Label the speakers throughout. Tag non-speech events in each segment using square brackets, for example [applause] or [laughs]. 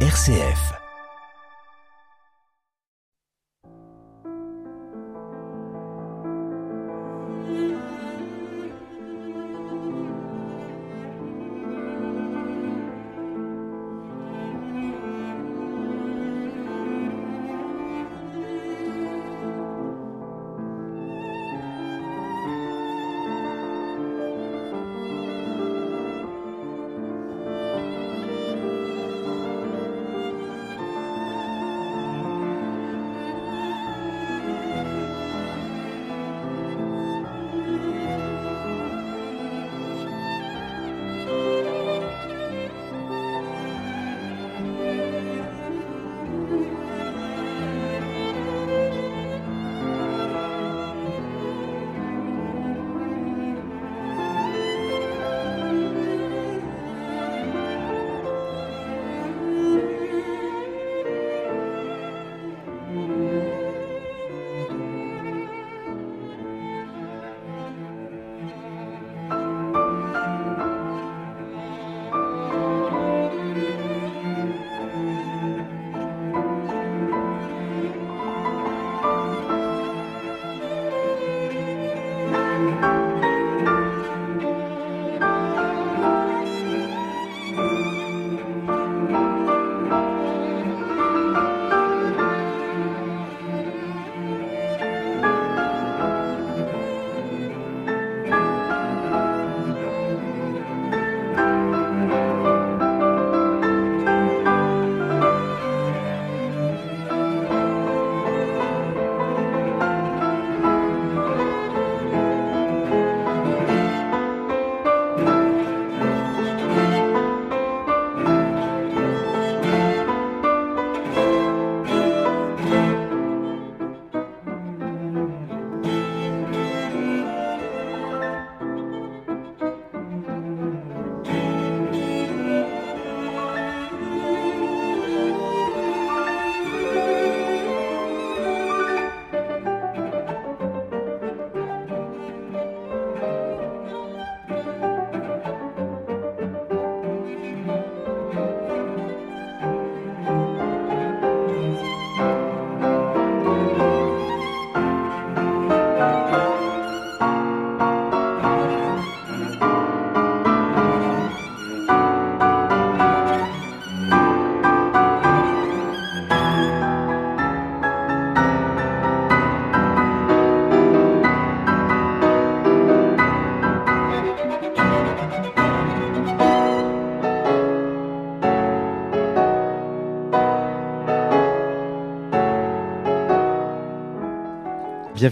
Speaker 1: RCF.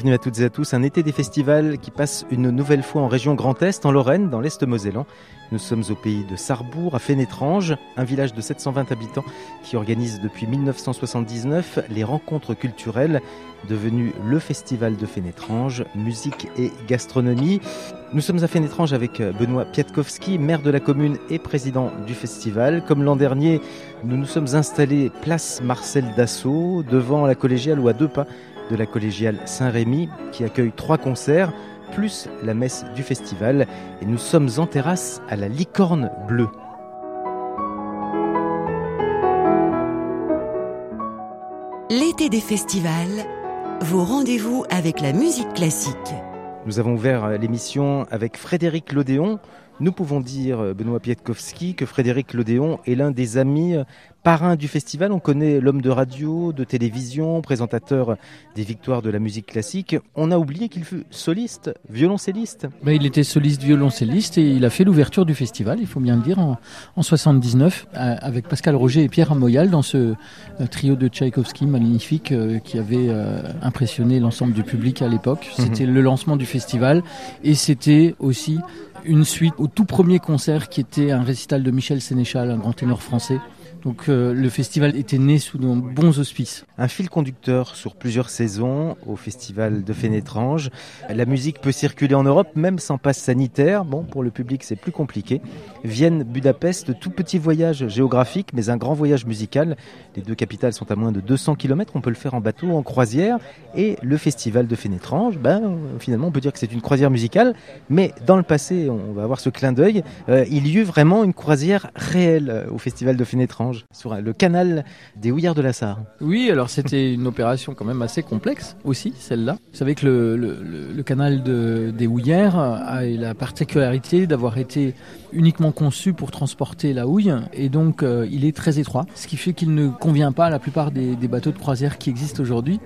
Speaker 2: Bienvenue à toutes et à tous. Un été des festivals qui passe une nouvelle fois en région Grand Est, en Lorraine, dans l'Est mosellan. Nous sommes au pays de Sarrebourg, à Fénétrange, un village de 720 habitants qui organise depuis 1979 les rencontres culturelles devenu le festival de Fénétrange, musique et gastronomie. Nous sommes à Fénétrange avec Benoît Piatkowski, maire de la commune et président du festival. Comme l'an dernier, nous nous sommes installés place Marcel Dassault, devant la collégiale ou à deux pas de la collégiale Saint-Rémy qui accueille trois concerts plus la messe du festival et nous sommes en terrasse à la Licorne Bleue.
Speaker 3: L'été des festivals, vos rendez-vous avec la musique classique.
Speaker 2: Nous avons ouvert l'émission avec Frédéric Lodéon. Nous pouvons dire, Benoît Pietkowski, que Frédéric Lodéon est l'un des amis parrain du festival. On connaît l'homme de radio, de télévision, présentateur des victoires de la musique classique. On a oublié qu'il fut soliste, violoncelliste.
Speaker 4: Il était soliste, violoncelliste et il a fait l'ouverture du festival, il faut bien le dire, en, en 79 euh, avec Pascal Roger et Pierre Amoyal dans ce euh, trio de Tchaïkovski magnifique euh, qui avait impressionné l'ensemble du public à l'époque. Mhm. C'était le lancement du festival et c'était aussi une suite au tout premier concert qui était un récital de Michel Sénéchal, un grand ténor français. Donc euh, le festival était né sous de bons auspices.
Speaker 2: Un fil conducteur sur plusieurs saisons au festival de Fénétrange. La musique peut circuler en Europe même sans passe sanitaire. Bon, pour le public c'est plus compliqué. Vienne, Budapest, tout petit voyage géographique mais un grand voyage musical. Les deux capitales sont à moins de 200 km, on peut le faire en bateau, en croisière. Et le festival de Fénétrange, ben, finalement on peut dire que c'est une croisière musicale, mais dans le passé, on va avoir ce clin d'œil, euh, il y eut vraiment une croisière réelle euh, au festival de Fénétrange. Sur le canal des Houillards de la Sarre.
Speaker 4: Oui, alors c'était une opération quand même assez complexe aussi, celle-là. Vous savez que le, canal de, des Houillères a la particularité d'avoir été uniquement conçu pour transporter la houille et donc euh, il est très étroit, ce qui fait qu'il ne convient pas à la plupart des bateaux de croisière qui existent aujourd'hui.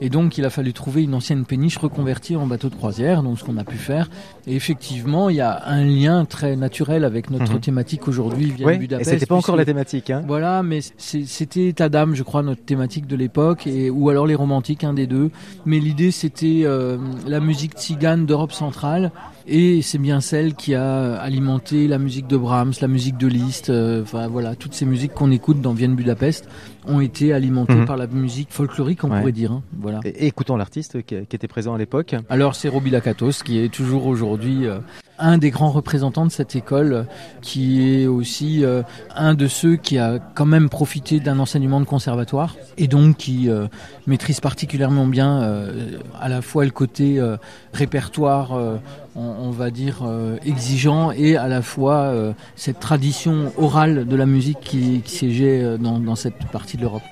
Speaker 4: Et donc il a fallu trouver une ancienne péniche reconvertie en bateau de croisière, donc ce qu'on a pu faire. Et effectivement, il y a un lien très naturel avec notre mhm. thématique aujourd'hui
Speaker 2: via oui, Budapest. Et c'était pas encore la thématique. Hein.
Speaker 4: Voilà, mais c'était Tadam, je crois, notre thématique de l'époque, et ou alors les romantiques, un des deux. Mais l'idée c'était euh, la musique tzigane d'Europe centrale et c'est bien celle qui a alimenté la musique de Brahms, la musique de Liszt, euh, enfin voilà, toutes ces musiques qu'on écoute dans Vienne Budapest ont été alimentées mhm. par la musique folklorique, on pourrait dire. Hein, voilà.
Speaker 2: Et, écoutons l'artiste qui, qui, était présent à l'époque.
Speaker 4: Alors c'est Roby Lakatos qui est toujours aujourd'hui euh, un des grands représentants de cette école, qui est aussi euh, un de ceux qui a quand même profité d'un enseignement de conservatoire et donc qui euh, maîtrise particulièrement bien euh, à la fois le côté répertoire, on, va dire exigeant, et à la fois cette tradition orale de la musique qui, qui siégeait dans cette partie de l'Europe.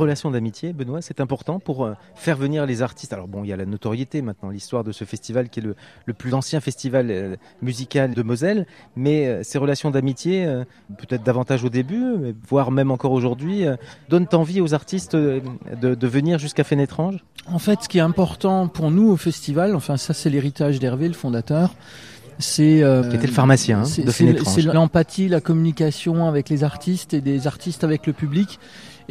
Speaker 2: Relations d'amitié, Benoît, c'est important pour euh, faire venir les artistes. Alors bon, il y a la notoriété maintenant, l'histoire de ce festival qui est le, le plus ancien festival euh, musical de Moselle, mais euh, ces relations d'amitié, peut-être davantage au début, voire même encore aujourd'hui, donnent envie aux artistes de, de venir jusqu'à Fénétrange
Speaker 4: En fait, ce qui est important pour nous au festival, enfin ça c'est l'héritage d'Hervé, le fondateur, c'est
Speaker 2: euh, qui était le pharmacien hein, de
Speaker 4: C'est l'empathie, la communication avec les artistes et des artistes avec le public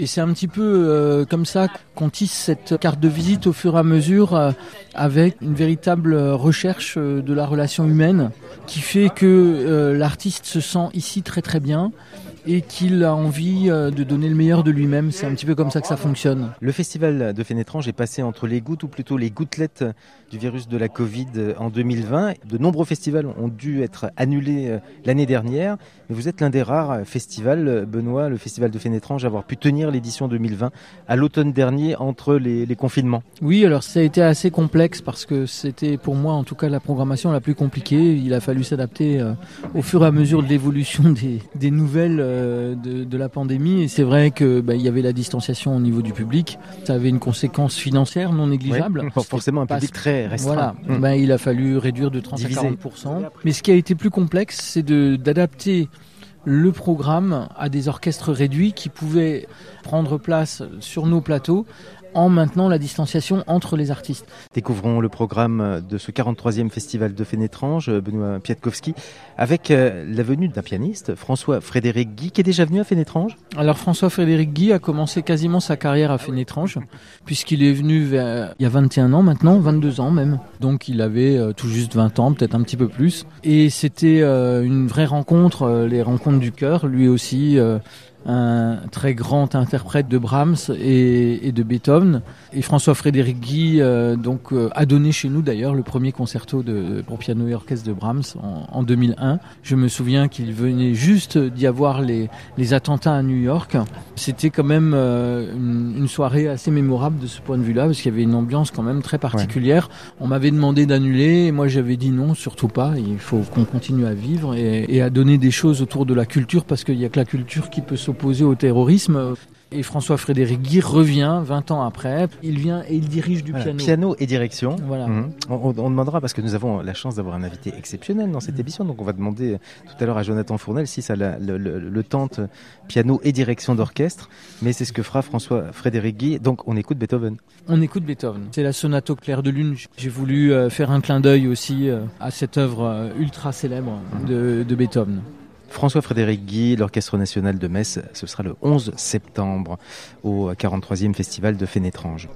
Speaker 4: Et c'est un petit peu euh, comme ça qu'on tisse cette carte de visite au fur et à mesure euh, avec une véritable recherche euh, de la relation humaine qui fait que l'artiste se sent ici très très bien et qu'il a envie euh, de donner le meilleur de lui-même. C'est un petit peu comme ça que ça fonctionne.
Speaker 2: Le festival de Fénétrange est passé entre les gouttes, ou plutôt les gouttelettes du virus de la Covid en 2020. De nombreux festivals ont dû être annulés euh, l'année dernière. Mais vous êtes l'un des rares festivals, Benoît, le festival de Fénétrange, à avoir pu tenir l'édition 2020 à l'automne dernier entre les, les, confinements.
Speaker 4: Oui, alors ça a été assez complexe parce que c'était pour moi en tout cas la programmation la plus compliquée. Il a fallu s'adapter euh, au fur et à mesure de l'évolution des, des nouvelles euh, de, la pandémie. Et c'est vrai que bah, il y avait la distanciation au niveau du public. Ça avait une conséquence financière non négligeable. [laughs]
Speaker 2: forcément un public très restreint.
Speaker 4: Voilà. Mmh. Bah, il a fallu réduire de 30 à 40 Mais ce qui a été plus complexe, c'est d'adapter le programme à des orchestres réduits qui pouvaient prendre place sur nos plateaux en maintenant la distanciation entre les artistes.
Speaker 2: Découvrons le programme de ce 43e festival de Fénétrange, Benoît Piatkowski, avec euh, la venue d'un pianiste, François Frédéric Guy, qui est déjà venu à Fénétrange.
Speaker 4: Alors François Frédéric Guy a commencé quasiment sa carrière à Fénétrange, puisqu'il est venu il y a 21 ans maintenant, 22 ans même. Donc il avait euh, tout juste 20 ans, peut-être un petit peu plus. Et c'était euh, une vraie rencontre, les rencontres du cœur, lui aussi un très grand interprète de Brahms et, de Beethoven. Et François Frédéric Guy euh, donc euh, a donné chez nous d'ailleurs le premier concerto de, pour piano et orchestre de Brahms en, 2001. Je me souviens qu'il venait juste d'y avoir les, les, attentats à New York. C'était quand même euh, une, soirée assez mémorable de ce point de vue-là parce qu'il y avait une ambiance quand même très particulière. On m'avait demandé d'annuler et moi j'avais dit non, surtout pas. Il faut qu'on continue à vivre et, et, à donner des choses autour de la culture parce qu'il n'y a que la culture qui peut se opposé au terrorisme. Et François Frédéric Guy revient 20 ans après. Il vient et il dirige du piano.
Speaker 2: Piano et direction. Voilà. Mhm. On, demandera, parce que nous avons la chance d'avoir un invité exceptionnel dans cette mhm. émission, donc on va demander tout à l'heure à Jonathan Fournel si ça le, tente, piano et direction d'orchestre. Mais c'est ce que fera François Frédéric Guy. Donc on écoute Beethoven.
Speaker 4: On écoute Beethoven. C'est la sonate au clair de lune. J'ai voulu euh, faire un clin d'œil aussi euh, à cette œuvre euh, ultra célèbre de, de Beethoven.
Speaker 2: François-Frédéric Guy, l'Orchestre national de Metz, ce sera le 11 septembre au 43e Festival de Fénétrange.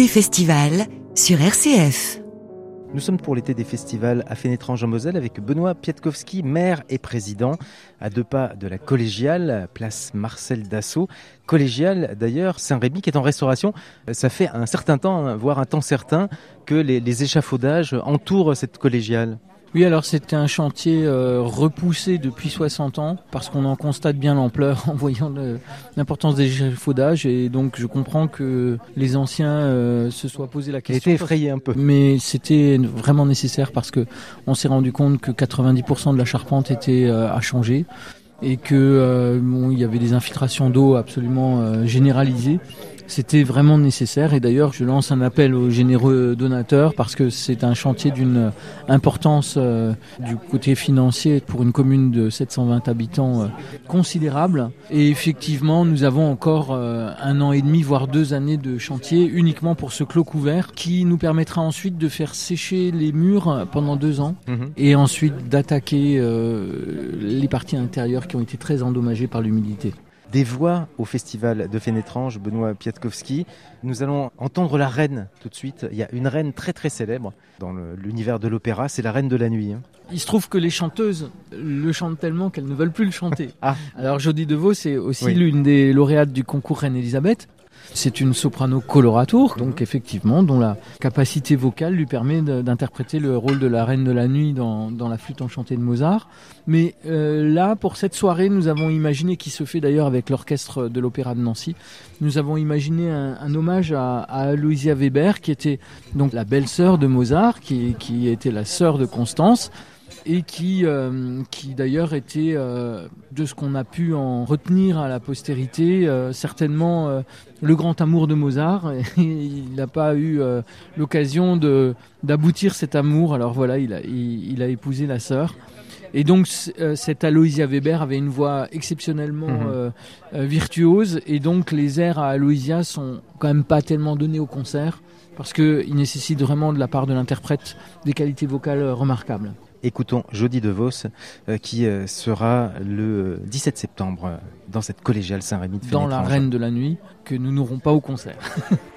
Speaker 3: Des festivals sur RCF.
Speaker 2: Nous sommes pour l'été des festivals à Fénétrange en Moselle avec Benoît Pietkowski, maire et président, à deux pas de la collégiale, place Marcel Dassault. Collégiale, d'ailleurs, Saint-Rémy qui est en restauration. Ça fait un certain temps, voire un temps certain, que les échafaudages entourent cette collégiale.
Speaker 4: Oui, alors c'était un chantier euh, repoussé depuis 60 ans parce qu'on en constate bien l'ampleur [laughs] en voyant l'importance des échafaudages et donc je comprends que les anciens euh, se soient posé la question.
Speaker 2: Été effrayé un peu.
Speaker 4: Mais c'était vraiment nécessaire parce que on s'est rendu compte que 90% de la charpente était euh, à changer et que bon, il y avait des infiltrations d'eau absolument généralisées c'était vraiment nécessaire et d'ailleurs je lance un appel aux généreux donateurs parce que c'est un chantier d'une importance euh, du côté financier pour une commune de 720 habitants euh, considérable et effectivement nous avons encore euh, un an et demi voire deux années de chantier uniquement pour ce clos couvert qui nous permettra ensuite de faire sécher les murs pendant deux ans
Speaker 2: Mhm.
Speaker 4: et ensuite d'attaquer les parties intérieures qui ont été très endommagées par l'humidité.
Speaker 2: Des voix au festival de Fénétrange, Benoît Pietkowski. Nous allons entendre la reine tout de suite. Il y a une reine très très célèbre dans l'univers de l'opéra, c'est la reine de la nuit. hein.
Speaker 4: Il se trouve que les chanteuses le chantent tellement qu'elles ne veulent plus le chanter.
Speaker 2: Ah.
Speaker 4: Alors Jodie DeVos c'est aussi
Speaker 2: Oui.
Speaker 4: l'une des lauréates du concours Reine Elisabeth. C'est une soprano coloratour, donc effectivement, dont la capacité vocale lui permet d'interpréter le rôle de la reine de la nuit dans, dans la flûte enchantée de Mozart. Mais euh, là, pour cette soirée, nous avons imaginé, qui se fait d'ailleurs avec l'orchestre de l'Opéra de Nancy, nous avons imaginé un, un hommage à, à Aloysia Weber, qui était donc la belle-sœur de Mozart, qui, qui était la sœur de Constance, et qui, euh, qui d'ailleurs était, euh, de ce qu'on a pu en retenir à la postérité, euh, certainement euh, le grand amour de Mozart. [laughs] Et il n'a pas eu euh, l'occasion de d'aboutir cet amour. Alors voilà, il a, il, il a épousé la sœur. Et donc euh, cette Aloysia Weber avait une voix exceptionnellement
Speaker 2: Mhm.
Speaker 4: virtuose. Et donc les airs à Aloysia sont quand même pas tellement donnés au concert parce qu'ils nécessitent vraiment de la part de l'interprète des qualités vocales remarquables.
Speaker 2: Écoutons Jodie DeVos euh, qui euh, sera le 17 septembre euh, dans cette collégiale Saint-Rémy de
Speaker 4: dans la
Speaker 2: Fénétrange.
Speaker 4: Reine de la Nuit que nous n'aurons pas au concert. [laughs]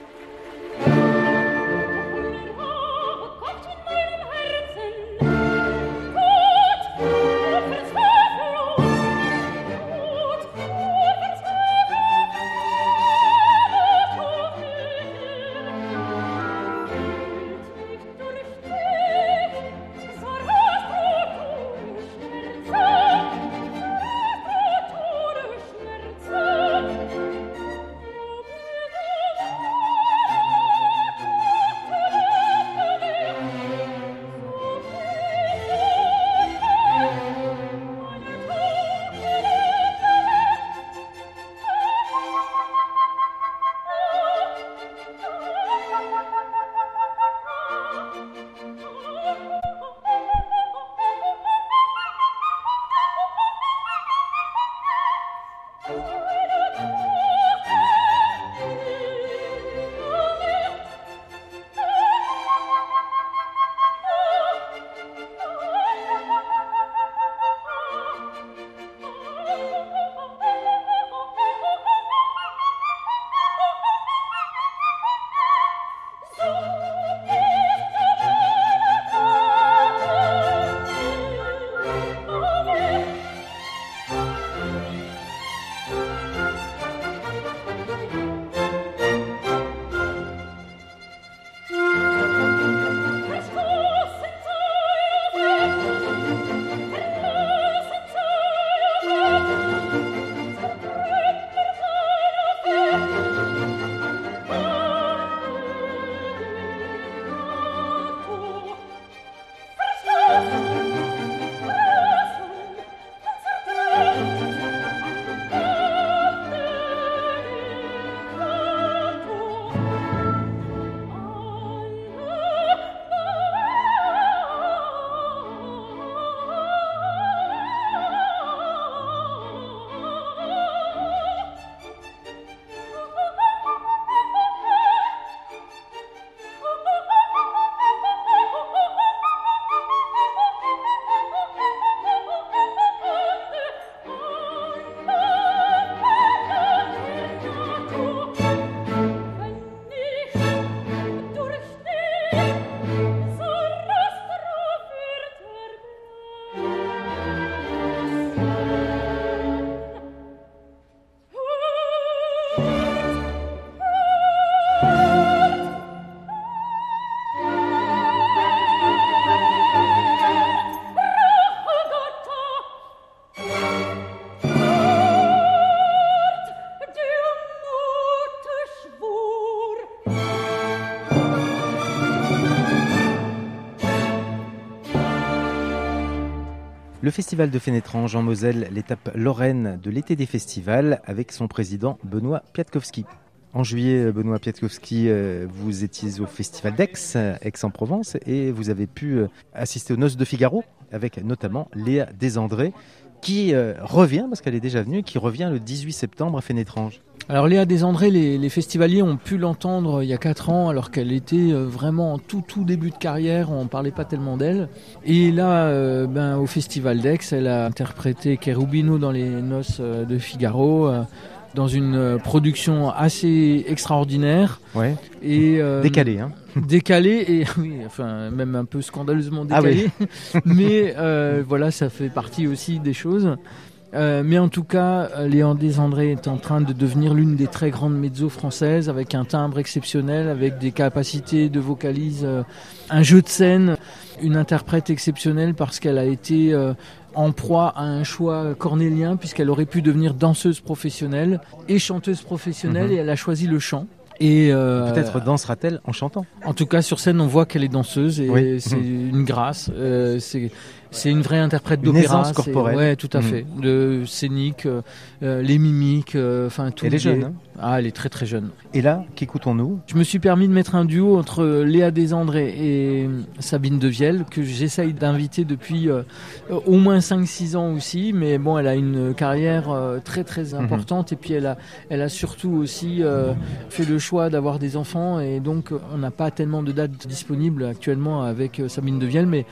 Speaker 2: festival de Fénétrange en Moselle, l'étape lorraine de l'été des festivals, avec son président Benoît Piatkowski. En juillet, Benoît Piatkowski, euh, vous étiez au festival d'Aix, Aix-en-Provence, et vous avez pu euh, assister aux Noces de Figaro, avec notamment Léa Desandré, qui euh, revient, parce qu'elle est déjà venue, qui revient le 18 septembre à Fénétrange.
Speaker 4: Alors Léa Desandré, les, les festivaliers ont pu l'entendre il y a 4 ans alors qu'elle était euh, vraiment en tout tout début de carrière, on ne parlait pas tellement d'elle. Et là, euh, ben, au Festival d'Aix, elle a interprété Cherubino dans les noces de Figaro. dans une production assez extraordinaire.
Speaker 2: Ouais.
Speaker 4: Et,
Speaker 2: décalée, hein
Speaker 4: décalé et [laughs] oui, enfin même un peu scandaleusement décalé. Ah oui. [laughs] mais euh, voilà, ça fait partie aussi des choses. Euh, mais en tout cas, Léon Desandré est en train de devenir l'une des très grandes mezzo françaises, avec un timbre exceptionnel, avec des capacités de vocalise, euh, un jeu de scène, une interprète exceptionnelle parce qu'elle a été euh, en proie à un choix cornélien, puisqu'elle aurait pu devenir danseuse professionnelle et chanteuse professionnelle,
Speaker 2: Mhm.
Speaker 4: et elle a choisi le chant. Et euh,
Speaker 2: Peut-être dansera-t-elle en chantant.
Speaker 4: en tout cas, sur scène, on voit qu'elle est danseuse et
Speaker 2: Oui.
Speaker 4: c'est une grâce. Euh, c'est c'est une vraie interprète d'opéra.
Speaker 2: corporelle.
Speaker 4: Ouais, tout à
Speaker 2: Mhm.
Speaker 4: fait. De scénique, euh, euh, les mimiques, euh, enfin tout.
Speaker 2: Elle est jeune. hein.
Speaker 4: Ah, elle est très très jeune.
Speaker 2: Et là, qu'écoutons-nous?
Speaker 4: Je me suis permis de mettre un duo entre Léa Desandré et Sabine Devielle que j'essaye d'inviter depuis euh, au moins 5-6 ans aussi. Mais bon, elle a une carrière euh, très très importante et puis elle a, elle a surtout aussi euh, fait le choix d'avoir des enfants et donc euh, on n'a pas tellement de dates disponibles actuellement avec euh, Sabine Devielle. Mais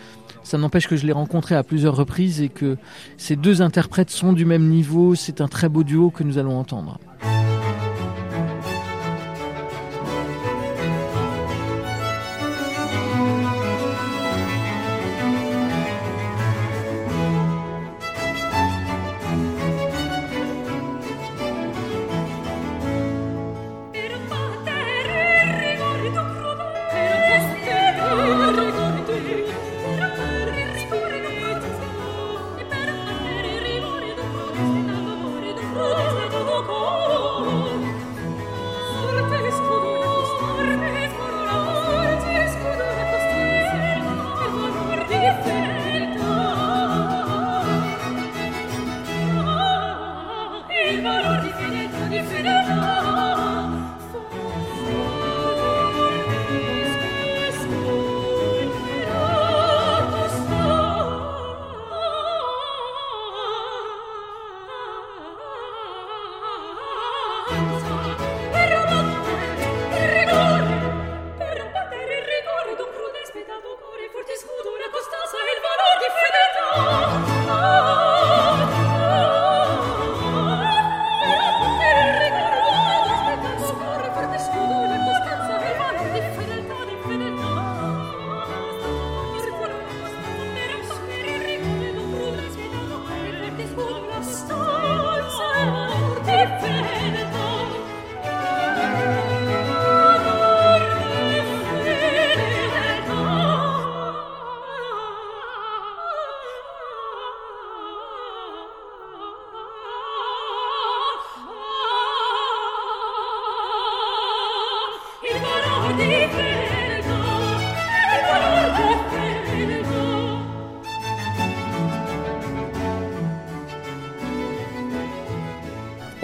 Speaker 4: ça n'empêche que je l'ai rencontrée à plusieurs reprises et que ces deux interprètes sont du même niveau. C'est un très beau duo que nous allons entendre.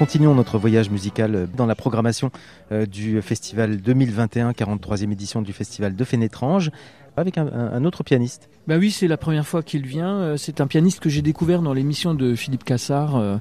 Speaker 2: Continuons notre voyage musical dans la programmation euh, du festival 2021, 43e édition du festival de Fénétrange, avec un, autre pianiste.
Speaker 4: Bah oui, c'est la première fois qu'il vient. Euh, C'est un pianiste que j'ai découvert dans l'émission de Philippe Cassard euh,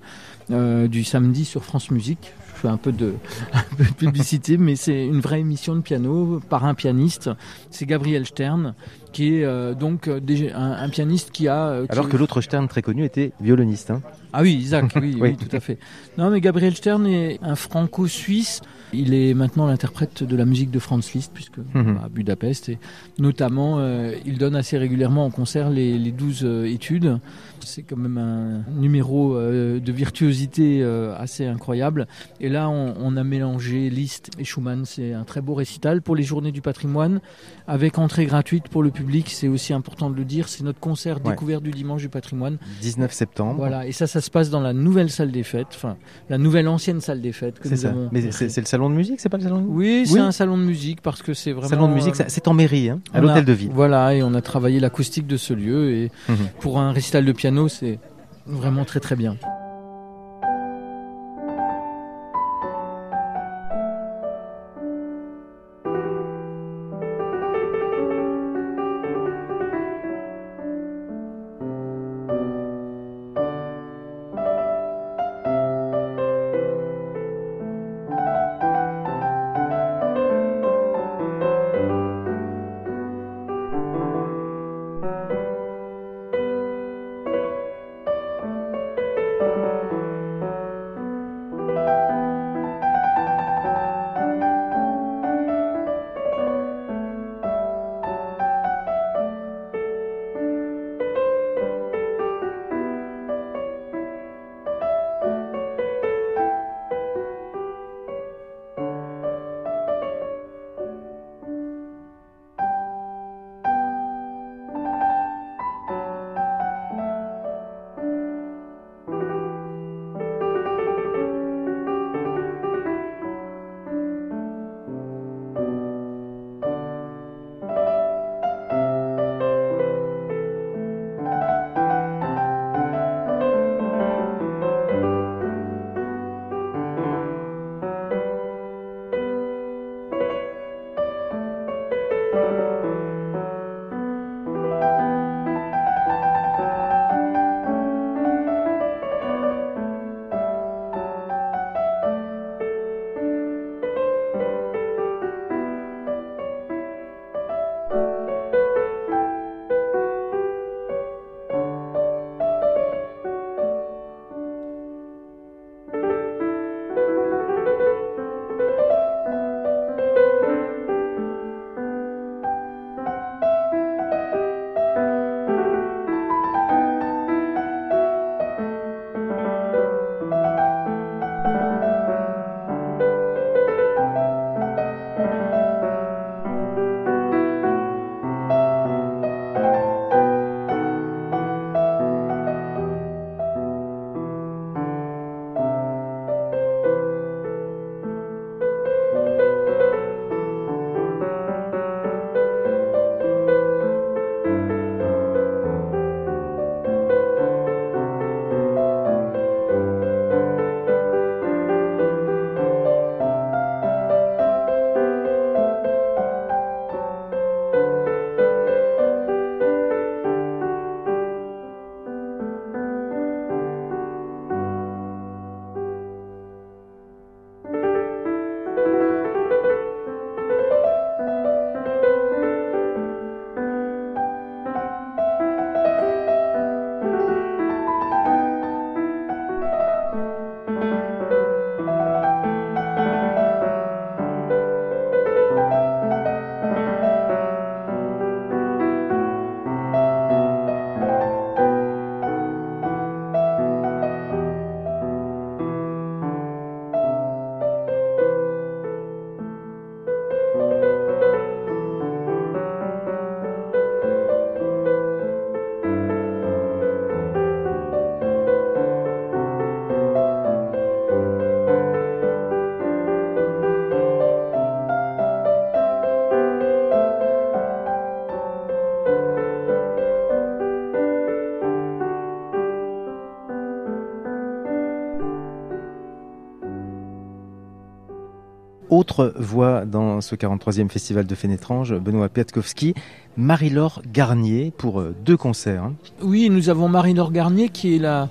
Speaker 4: euh, du samedi sur France Musique. Je fais un peu de, [laughs] un peu de publicité, mais c'est une vraie émission de piano par un pianiste. C'est Gabriel Stern, qui est euh, donc euh, un, un pianiste qui a... euh, qui-
Speaker 2: Alors que l'autre Stern très connu était violoniste. hein.
Speaker 4: Ah oui, Isaac, [laughs]
Speaker 2: oui,
Speaker 4: tout à fait. Non, mais Gabriel Stern est un franco-suisse. Il est maintenant l'interprète de la musique de Franz Liszt, puisque
Speaker 2: Mhm.
Speaker 4: à Budapest, et notamment, euh, il donne assez régulièrement en concert les, les 12 euh, études. C'est quand même un numéro euh, de virtuosité euh, assez incroyable. Et là, on, on a mélangé Liszt et Schumann. C'est un très beau récital pour les Journées du patrimoine, avec entrée gratuite pour le public. C'est aussi important de le dire. C'est notre concert
Speaker 2: Ouais.
Speaker 4: découvert du dimanche du patrimoine.
Speaker 2: 19 septembre.
Speaker 4: Voilà, et ça, ça se passe dans la nouvelle salle des fêtes, enfin, la nouvelle ancienne salle des fêtes que
Speaker 2: C'est
Speaker 4: nous
Speaker 2: ça.
Speaker 4: avons.
Speaker 2: Mais c'est le salon de musique, c'est pas le salon de musique
Speaker 4: Oui, c'est
Speaker 2: Oui.
Speaker 4: un salon de musique parce que c'est vraiment.
Speaker 2: Salon de musique, c'est en mairie, hein, à l'hôtel de ville.
Speaker 4: Voilà, et on a travaillé l'acoustique de ce lieu. Et
Speaker 2: Mhm.
Speaker 4: pour un récital de piano, c'est vraiment très très bien.
Speaker 2: Autre voix dans ce 43e festival de Fénétrange, Benoît Piatkowski, Marie-Laure Garnier pour euh, deux concerts. hein.
Speaker 4: Oui, nous avons Marie-Laure Garnier qui est la,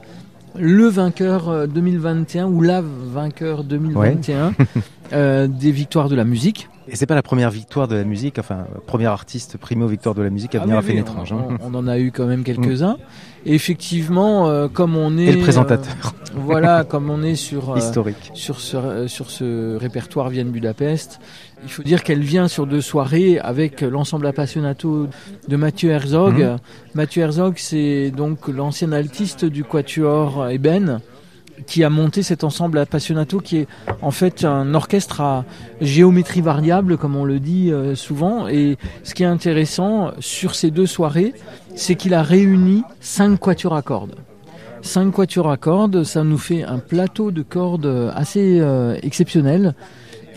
Speaker 4: le vainqueur euh, 2021 ou la vainqueur 2021 [laughs] euh, des victoires de la musique.
Speaker 2: Et c'est pas la première victoire de la musique, enfin, euh, premier artiste primé aux victoires de la musique à
Speaker 4: Ah
Speaker 2: venir
Speaker 4: oui,
Speaker 2: à Fénétrange.
Speaker 4: on,
Speaker 2: hein.
Speaker 4: on- on en a eu quand même quelques-uns. Et effectivement, euh, comme on est
Speaker 2: Et le présentateur
Speaker 4: euh, voilà, comme on est sur euh,
Speaker 2: historique.
Speaker 4: sur ce, euh, sur ce répertoire Vienne Budapest. Il faut dire qu'elle vient sur deux soirées avec l'ensemble appassionato de Mathieu Herzog.
Speaker 2: Mhm.
Speaker 4: Mathieu Herzog, c'est donc l'ancien altiste du quatuor Eben qui a monté cet ensemble appassionato qui est en fait un orchestre à géométrie variable comme on le dit souvent et ce qui est intéressant sur ces deux soirées c'est qu'il a réuni cinq quatuors à cordes cinq quatuors à cordes, ça nous fait un plateau de cordes assez euh, exceptionnel.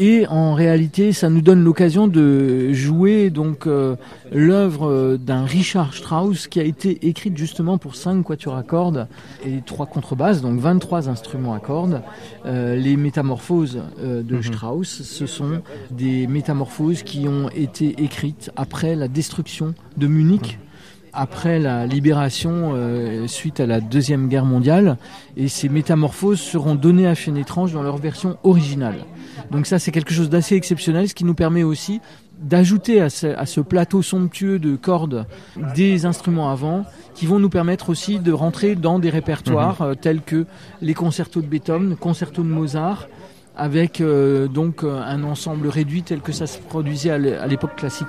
Speaker 4: Et en réalité, ça nous donne l'occasion de jouer donc euh, l'œuvre d'un Richard Strauss qui a été écrite justement pour cinq quatuors à cordes et trois contrebasses, donc 23 instruments à cordes. Euh, les métamorphoses euh, de
Speaker 2: Mhm.
Speaker 4: Strauss, ce sont des métamorphoses qui ont été écrites après la destruction de Munich. Après la libération euh, suite à la Deuxième Guerre mondiale, et ces métamorphoses seront données à Chaîne étrange dans leur version originale. Donc ça, c'est quelque chose d'assez exceptionnel, ce qui nous permet aussi d'ajouter à ce, à ce plateau somptueux de cordes des instruments avant, qui vont nous permettre aussi de rentrer dans des répertoires euh, tels que les concertos de Beethoven, concertos de Mozart, avec euh, donc un ensemble réduit tel que ça se produisait à l'époque classique.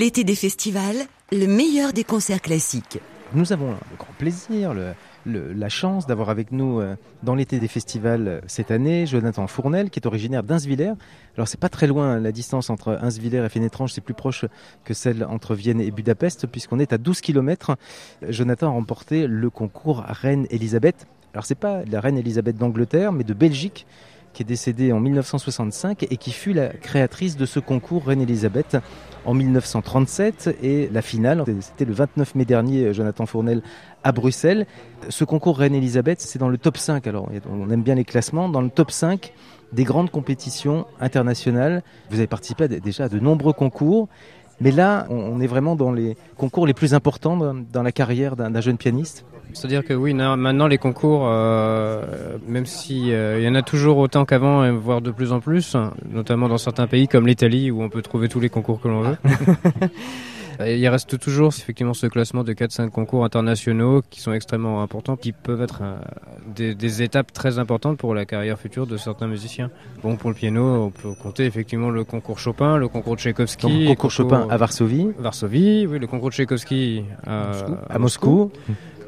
Speaker 3: L'été des festivals, le meilleur des concerts classiques.
Speaker 2: Nous avons le grand plaisir, la chance d'avoir avec nous euh, dans l'été des festivals euh, cette année Jonathan Fournel, qui est originaire d'Inswiller. Alors c'est pas très loin, la distance entre Inswiller et Fénétrange, c'est plus proche que celle entre Vienne et Budapest, puisqu'on est à 12 km. Jonathan a remporté le concours Reine Elisabeth. Alors c'est pas la Reine Elisabeth d'Angleterre, mais de Belgique qui est décédée en 1965 et qui fut la créatrice de ce concours Reine Elisabeth en 1937 et la finale, c'était le 29 mai dernier, Jonathan Fournel à Bruxelles. Ce concours Reine Elisabeth, c'est dans le top 5, alors on aime bien les classements, dans le top 5 des grandes compétitions internationales. Vous avez participé déjà à de nombreux concours, mais là, on est vraiment dans les concours les plus importants dans- la carrière d'un jeune pianiste.
Speaker 5: C'est-à-dire que oui, na- maintenant les concours, euh, même si euh, y en a toujours autant qu'avant, voire de plus en plus, notamment dans certains pays comme l'Italie où on peut trouver tous les concours que l'on veut. [laughs] Il reste toujours effectivement ce classement de 4-5 concours internationaux qui sont extrêmement importants, qui peuvent être euh, des, des étapes très importantes pour la carrière future de certains musiciens. Bon, pour le piano, on peut compter effectivement le concours Chopin, le concours Tchaïkovski,
Speaker 2: Donc,
Speaker 5: le
Speaker 2: concours Chopin à Varsovie,
Speaker 5: Varsovie, oui, le concours Tchaïkovski à,
Speaker 2: à Moscou.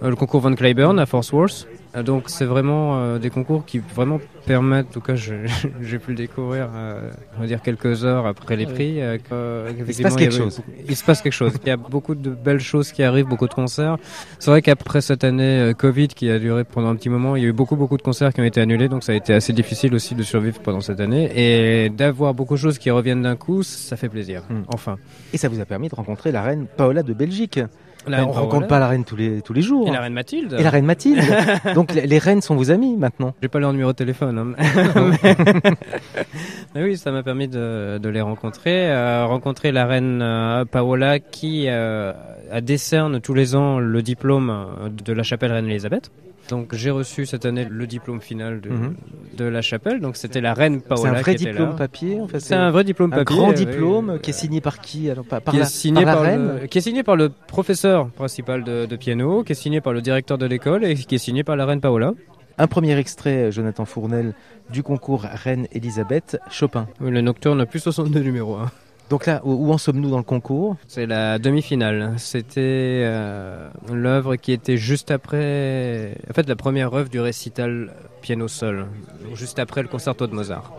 Speaker 5: Le concours Von Cliburn à Fort Worth. Euh, Donc c'est vraiment euh, des concours qui vraiment permettent, en tout cas [laughs] j'ai pu le découvrir, euh, on va dire quelques heures après les prix. euh, euh,
Speaker 2: Il se passe quelque
Speaker 5: avait
Speaker 2: chose.
Speaker 5: Il se passe quelque chose. Il y a beaucoup de belles choses qui arrivent, beaucoup de concerts. C'est vrai qu'après cette année euh, Covid qui a duré pendant un petit moment, il y a eu beaucoup beaucoup de concerts qui ont été annulés, donc ça a été assez difficile aussi de survivre pendant cette année. Et d'avoir beaucoup de choses qui reviennent d'un coup, ça fait plaisir.
Speaker 2: Mm.
Speaker 5: Enfin.
Speaker 2: Et ça vous a permis de rencontrer la reine Paola de Belgique. Là, on
Speaker 5: reine
Speaker 2: rencontre
Speaker 5: Paola
Speaker 2: pas la reine tous les, tous les jours.
Speaker 5: Et la reine Mathilde.
Speaker 2: Et la reine Mathilde. [laughs] Donc les, les reines sont vos amies maintenant.
Speaker 5: J'ai pas leur numéro de téléphone. hein. [laughs] [laughs] Mais oui, ça m'a permis de, de les rencontrer. Euh, rencontrer la reine euh, Paola qui euh, a décerne tous les ans le diplôme euh, de la chapelle Reine Elisabeth. Donc j'ai reçu cette année le diplôme final de,
Speaker 2: Mhm.
Speaker 5: de la chapelle. Donc c'était la reine
Speaker 2: C'est
Speaker 5: Paola
Speaker 2: un vrai
Speaker 5: qui était
Speaker 2: diplôme
Speaker 5: là.
Speaker 2: papier. En fait,
Speaker 5: C'est un vrai diplôme
Speaker 2: un
Speaker 5: papier.
Speaker 2: grand
Speaker 5: oui.
Speaker 2: diplôme qui est signé par qui Alors par, par
Speaker 5: qui
Speaker 2: la,
Speaker 5: est signé
Speaker 2: par
Speaker 5: par,
Speaker 2: la reine.
Speaker 5: le, qui est signé par le professeur principal de, de piano, qui est signé par le directeur de l'école et qui est signé par la reine Paola.
Speaker 2: Un premier extrait, Jonathan Fournel, du concours Reine Elisabeth Chopin.
Speaker 5: Le nocturne plus 62 numéro 1.
Speaker 2: Donc là, où, en sommes-nous dans le concours
Speaker 5: C'est la demi-finale. C'était euh, l'œuvre qui était juste après, en fait, la première œuvre du récital piano donc juste après le concerto de Mozart.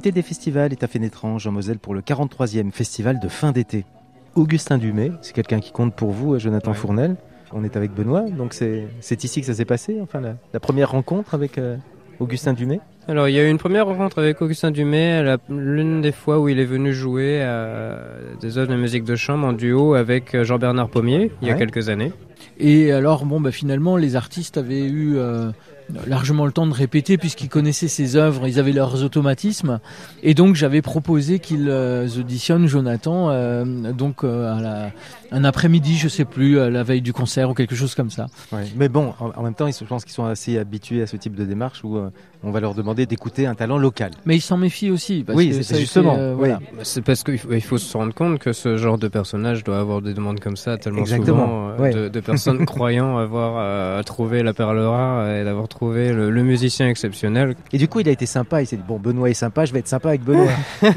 Speaker 2: L'été des festivals est à Fénétrange en Moselle pour le 43e festival de fin d'été. Augustin Dumay, c'est quelqu'un qui compte pour vous, Jonathan
Speaker 5: Ouais.
Speaker 2: Fournel. On est avec Benoît, donc c'est c'est ici que ça s'est passé, enfin la, la première rencontre avec euh, Augustin Dumay.
Speaker 5: Alors, il y a eu une première rencontre avec Augustin Dumay, l'une des fois où il est venu jouer à des œuvres de musique de chambre en duo avec euh, Jean-Bernard Pommier, il y a
Speaker 2: Ouais.
Speaker 5: quelques années.
Speaker 4: Et alors, bon, bah, finalement, les artistes avaient eu euh, largement le temps de répéter puisqu'ils connaissaient ses œuvres, ils avaient leurs automatismes. Et donc, j'avais proposé qu'ils euh, auditionnent Jonathan, euh, donc euh, à la, un après-midi, je sais plus, à la veille du concert ou quelque chose comme ça.
Speaker 2: Ouais. Mais bon, en, en même temps, ils je pense qu'ils sont assez habitués à ce type de démarche où euh, on va leur demander d'écouter un talent local.
Speaker 4: Mais ils s'en méfient aussi. Parce
Speaker 2: Oui,
Speaker 4: que
Speaker 2: c'est- justement, oui.
Speaker 4: voilà.
Speaker 5: C'est parce qu'il faut, il faut se rendre compte que ce genre de personnage doit avoir des demandes comme ça tellement
Speaker 2: Exactement,
Speaker 5: souvent euh,
Speaker 2: ouais.
Speaker 5: de, de personnes [laughs] croyant avoir euh, trouvé la perle rare et d'avoir trouvé le, le musicien exceptionnel.
Speaker 2: Et du coup, il a été sympa. Il s'est dit bon, Benoît est sympa, je vais être sympa avec Benoît. [laughs]
Speaker 4: Non,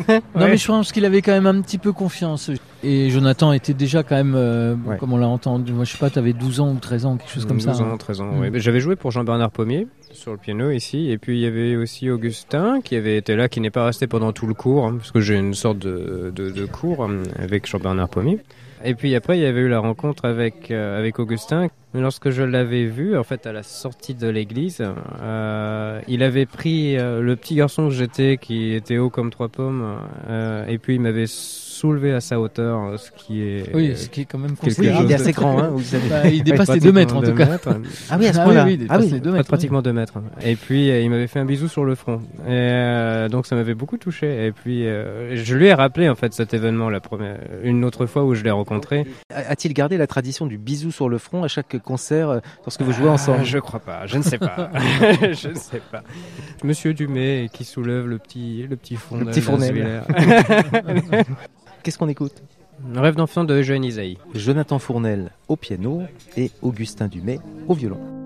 Speaker 5: Ouais.
Speaker 4: mais je pense qu'il avait quand même un petit peu confiance. Et Jonathan était déjà quand même, euh,
Speaker 2: Ouais.
Speaker 4: comme on l'a entendu, moi je sais pas, t'avais 12 ans ou 13 ans, quelque chose comme
Speaker 5: 12
Speaker 4: ça.
Speaker 5: ans,
Speaker 4: hein.
Speaker 5: 13 ans.
Speaker 4: Mm.
Speaker 5: ouais. Mais J'avais joué pour Jean-Bernard Pommier sur le piano ici, et puis il y avait aussi Augustin qui avait été là, qui n'est pas resté pendant tout le cours, hein, parce que j'ai une sorte de, de, de cours euh, avec Jean-Bernard Pommier. Et puis après, il y avait eu la rencontre avec, euh, avec Augustin. Lorsque je l'avais vu, en fait, à la sortie de l'église, euh, il avait pris euh, le petit garçon que j'étais, qui était haut comme trois pommes, et puis il m'avait soulevé à sa hauteur, euh, ce qui est...
Speaker 4: Oui, ce qui est quand même considérable.
Speaker 2: il est assez grand. Hein, vous savez.
Speaker 4: Bah, il dépasse les
Speaker 5: pratiquement
Speaker 4: 2 mètres en
Speaker 5: deux
Speaker 4: tout cas.
Speaker 5: mètres. [laughs]
Speaker 2: Ah oui, à ce
Speaker 4: Ah
Speaker 2: point-là.
Speaker 4: oui,
Speaker 2: ah
Speaker 4: dépasse
Speaker 2: oui.
Speaker 4: les 2
Speaker 5: Pas
Speaker 4: mètres.
Speaker 5: pratiquement 2 mètres. Et puis euh, il m'avait fait un bisou sur le front. Et euh, donc ça m'avait beaucoup touché. Et puis euh, je lui ai rappelé en fait cet événement la première, une autre fois où je l'ai rencontré.
Speaker 2: A-t-il gardé la tradition du bisou sur le front à chaque concert lorsque vous jouez ensemble?
Speaker 5: Ah, Je crois pas. Je ne sais pas. [laughs] [laughs] je ne sais pas. Monsieur Dumay qui soulève le petit le petit fond.
Speaker 2: Le petit. Qu'est-ce qu'on écoute
Speaker 5: Rêve d'enfant de Eugène Isaïe.
Speaker 2: Jonathan Fournel au piano et Augustin Dumay au violon.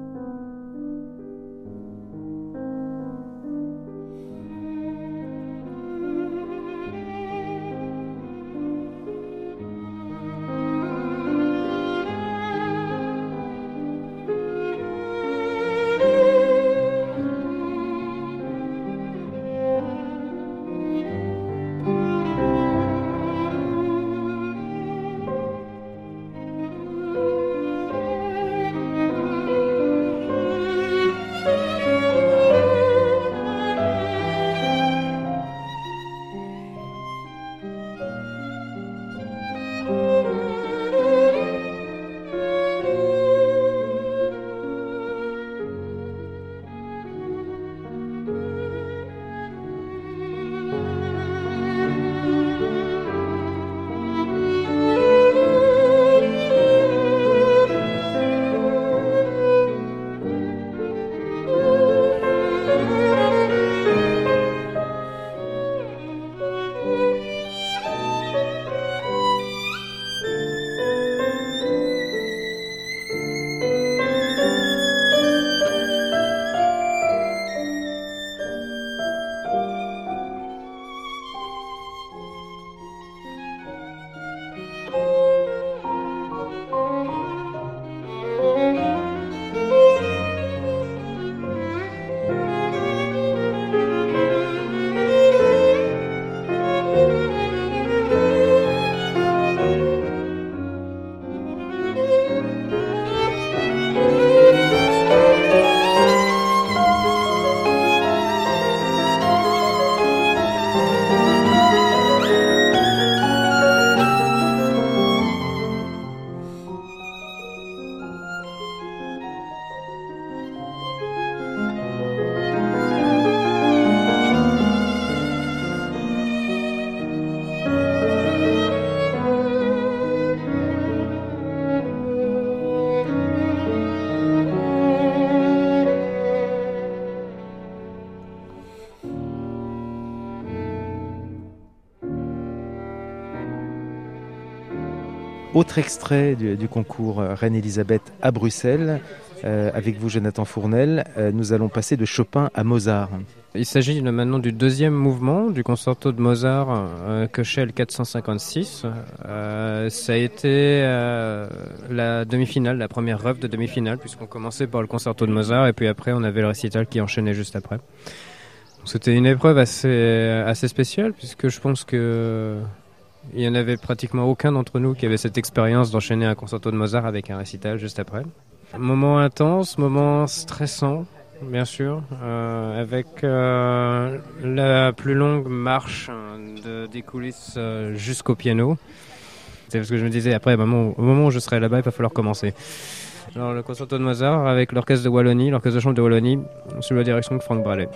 Speaker 2: Autre extrait du, concours euh, Reine-Elisabeth à Bruxelles. Euh, avec vous, Jonathan Fournel, euh, nous allons passer de Chopin à Mozart.
Speaker 5: Il s'agit maintenant du deuxième mouvement du concerto de Mozart, euh, Köchel 456. Euh, ça a été la demi-finale, la première œuvre de demi-finale, puisqu'on commençait par le concerto de Mozart et puis après on avait le récital qui enchaînait juste après. C'était une épreuve assez spéciale, puisque je pense que il y en avait pratiquement aucun d'entre nous qui avait cette expérience d'enchaîner un concerto de Mozart avec un récital juste après. Moment intense, moment stressant, bien sûr, euh, avec euh, la plus longue marche de, des coulisses euh, jusqu'au piano. C'est parce que je me disais, après, au moment où je serai là-bas, il va falloir commencer. Alors, le concerto de Mozart avec l'orchestre de Wallonie, l'orchestre de chambre de Wallonie, sous la direction de Franck Bralet.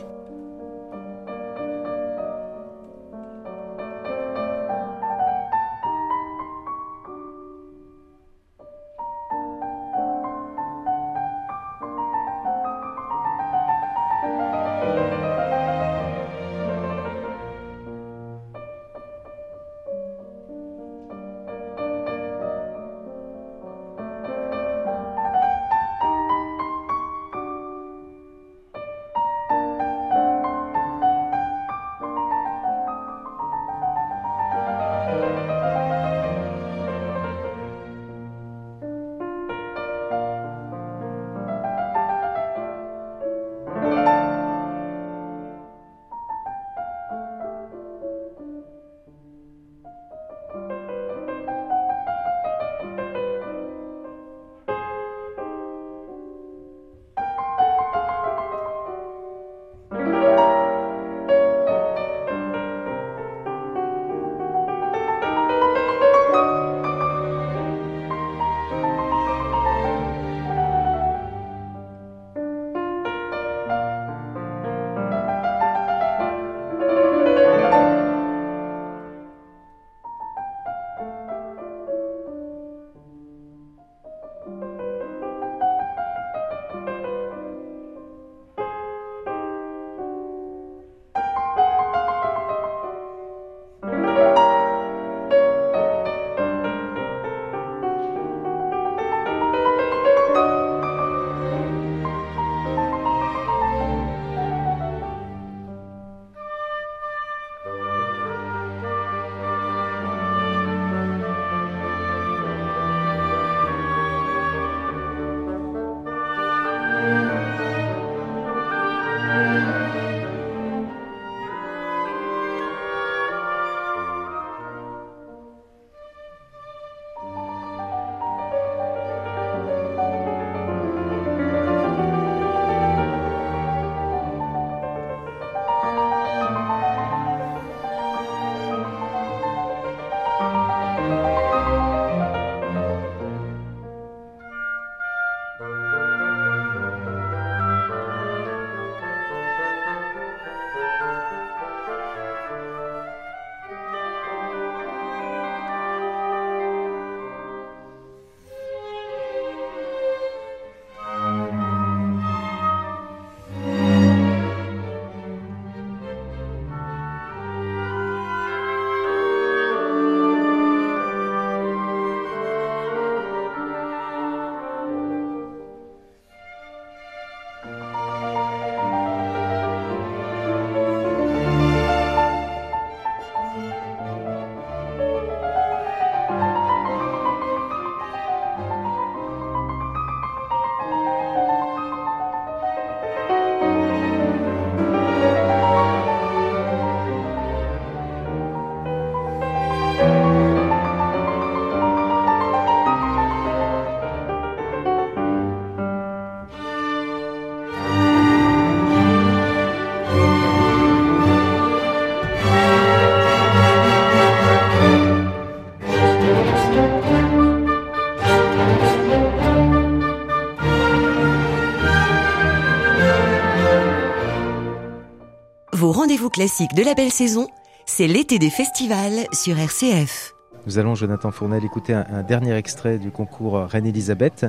Speaker 3: Classiques de la belle saison, c'est l'été des festivals sur RCF.
Speaker 2: Nous allons, Jonathan Fournel, écouter un, un dernier extrait du concours Reine-Elisabeth.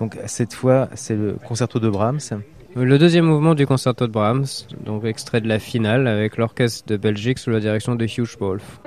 Speaker 2: Donc cette fois, c'est le concerto de Brahms.
Speaker 5: Le deuxième mouvement du concerto de Brahms, donc extrait de la finale avec l'orchestre de Belgique sous la direction de Hugh Wolf.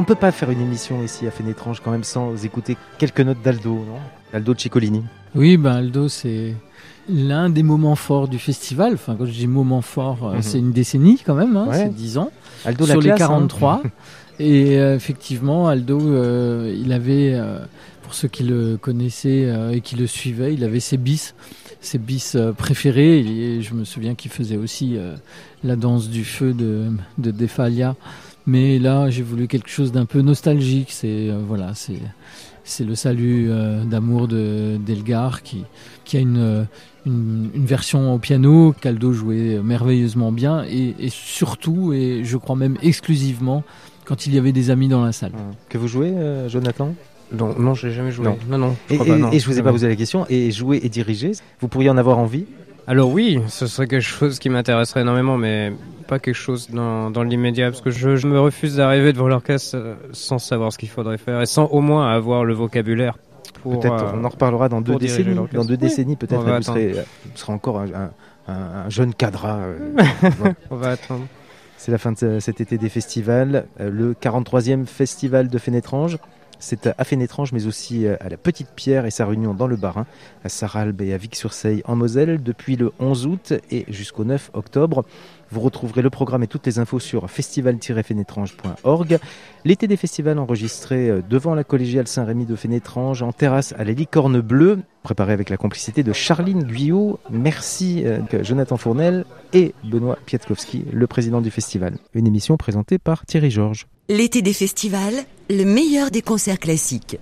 Speaker 2: On ne peut pas faire une émission ici à Fénétrange quand même sans écouter quelques notes d'Aldo, non? Aldo Ciccolini.
Speaker 4: Oui, ben Aldo, c'est l'un des moments forts du festival. Enfin, quand je dis moment fort, euh,
Speaker 2: Mhm.
Speaker 4: c'est une décennie quand même, hein,
Speaker 2: Ouais.
Speaker 4: c'est 10 ans.
Speaker 2: Aldo la
Speaker 4: sur les
Speaker 2: classe, hein.
Speaker 4: 43. [laughs] Et euh, effectivement, Aldo, euh, il avait, euh, pour ceux qui le connaissaient euh, et qui le suivaient, il avait ses bis, ses bis préférés. Et je me souviens qu'il faisait aussi la danse du feu de, de Defalia. Mais là, j'ai voulu quelque chose d'un peu nostalgique. C'est euh, voilà, c'est c'est le salut euh, d'amour de d'Elgar qui qui a une euh, une, une version au piano qu'Aldo jouait merveilleusement bien et, et surtout et je crois même exclusivement quand il y avait des amis dans la salle.
Speaker 2: Hein. Que vous jouez, euh, Jonathan?
Speaker 5: Non, non, j'ai jamais joué.
Speaker 2: Non.
Speaker 5: Non, non. je
Speaker 2: et,
Speaker 5: crois pas,
Speaker 2: et-
Speaker 5: non.
Speaker 2: et je vous ai pas posé la question. Et jouer et diriger, vous pourriez en avoir envie?
Speaker 5: Alors oui, ce serait quelque chose qui m'intéresserait énormément, mais pas quelque chose dans, dans l'immédiat, parce que je, je me refuse d'arriver devant l'orchestre euh, sans savoir ce qu'il faudrait faire et sans au moins avoir le vocabulaire. pour,
Speaker 2: Peut-être,
Speaker 5: euh,
Speaker 2: on en reparlera dans deux décennies. Dans deux
Speaker 5: Oui.
Speaker 2: décennies, peut-être, vous serez, euh, vous serez encore un, un- un- un jeune cadra. euh. [laughs]
Speaker 5: On va attendre.
Speaker 2: C'est la fin de ce- cet été des festivals. Le 43e festival de Fénétrange. C'est à Fénétrange, mais aussi euh, à la Petite Pierre et sa réunion dans le Bas-Rhin, à Saralbe et à Vic-sur-Seille en Moselle, depuis le 11 août et jusqu'au 9 octobre. Vous retrouverez le programme et toutes les infos sur festival-fénétrange.org. L'été des festivals enregistré euh, devant la collégiale Saint-Rémy de Fénétrange, en terrasse à la Licorne Bleue, préparé avec la complicité de Charline Guyot. Merci euh, Jonathan Fournel et Benoît Pietkowski, le président du festival. Une émission présentée par Thierry Georges.
Speaker 3: L'été des festivals, le meilleur des concerts classiques.